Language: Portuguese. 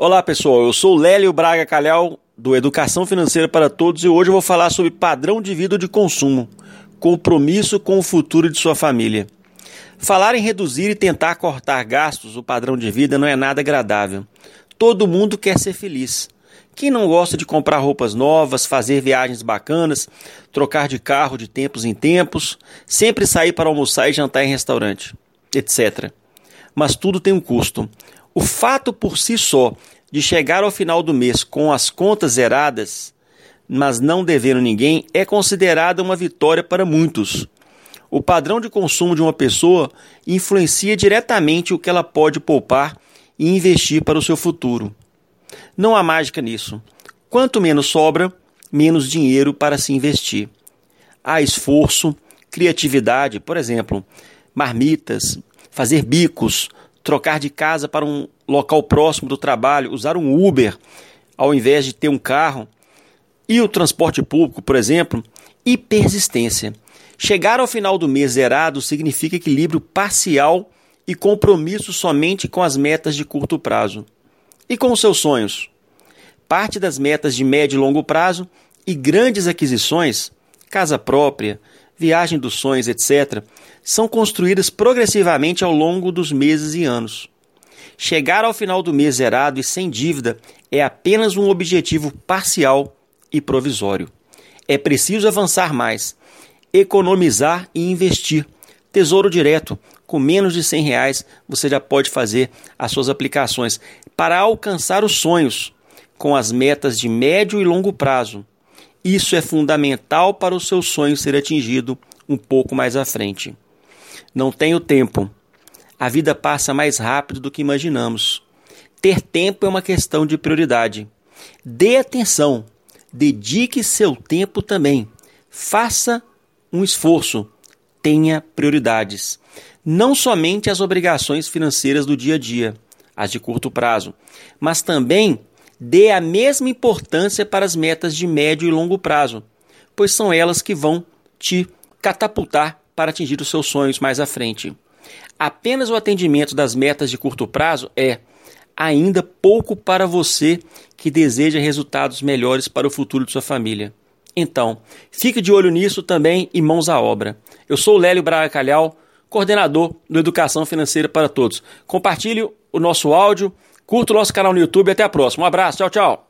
Olá pessoal, eu sou Lélio Braga Calhau do Educação Financeira para Todos e hoje eu vou falar sobre padrão de vida de consumo, compromisso com o futuro de sua família. Falar em reduzir e tentar cortar gastos, o padrão de vida não é nada agradável. Todo mundo quer ser feliz. Quem não gosta de comprar roupas novas, fazer viagens bacanas, trocar de carro de tempos em tempos, sempre sair para almoçar e jantar em restaurante, etc. Mas tudo tem um custo. O fato por si só de chegar ao final do mês com as contas zeradas, mas não devendo ninguém, é considerada uma vitória para muitos. O padrão de consumo de uma pessoa influencia diretamente o que ela pode poupar e investir para o seu futuro. Não há mágica nisso. Quanto menos sobra, menos dinheiro para se investir. Há esforço, criatividade, por exemplo, marmitas, fazer bicos, trocar de casa para um local próximo do trabalho, usar um Uber ao invés de ter um carro, e o transporte público, por exemplo, e persistência. Chegar ao final do mês zerado significa equilíbrio parcial e compromisso somente com as metas de curto prazo. E com os seus sonhos? Parte das metas de médio e longo prazo e grandes aquisições, casa própria, viagem dos sonhos, etc., são construídas progressivamente ao longo dos meses e anos. Chegar ao final do mês zerado e sem dívida é apenas um objetivo parcial e provisório. É preciso avançar mais, economizar e investir. Tesouro direto, com menos de 100 reais você já pode fazer as suas aplicações para alcançar os sonhos com as metas de médio e longo prazo. Isso é fundamental para o seu sonho ser atingido um pouco mais à frente. Não tenho tempo. A vida passa mais rápido do que imaginamos. Ter tempo é uma questão de prioridade. Dê atenção, dedique seu tempo também. Faça um esforço, tenha prioridades. Não somente as obrigações financeiras do dia a dia, as de curto prazo, mas também dê a mesma importância para as metas de médio e longo prazo, pois são elas que vão te catapultar para atingir os seus sonhos mais à frente. Apenas o atendimento das metas de curto prazo é ainda pouco para você que deseja resultados melhores para o futuro de sua família. Então, fique de olho nisso também e mãos à obra. Eu sou o Lélio Braga Calhau, coordenador do Educação Financeira para Todos. Compartilhe o nosso áudio Curta o nosso canal no YouTube. Até a próxima. Um abraço. Tchau, tchau.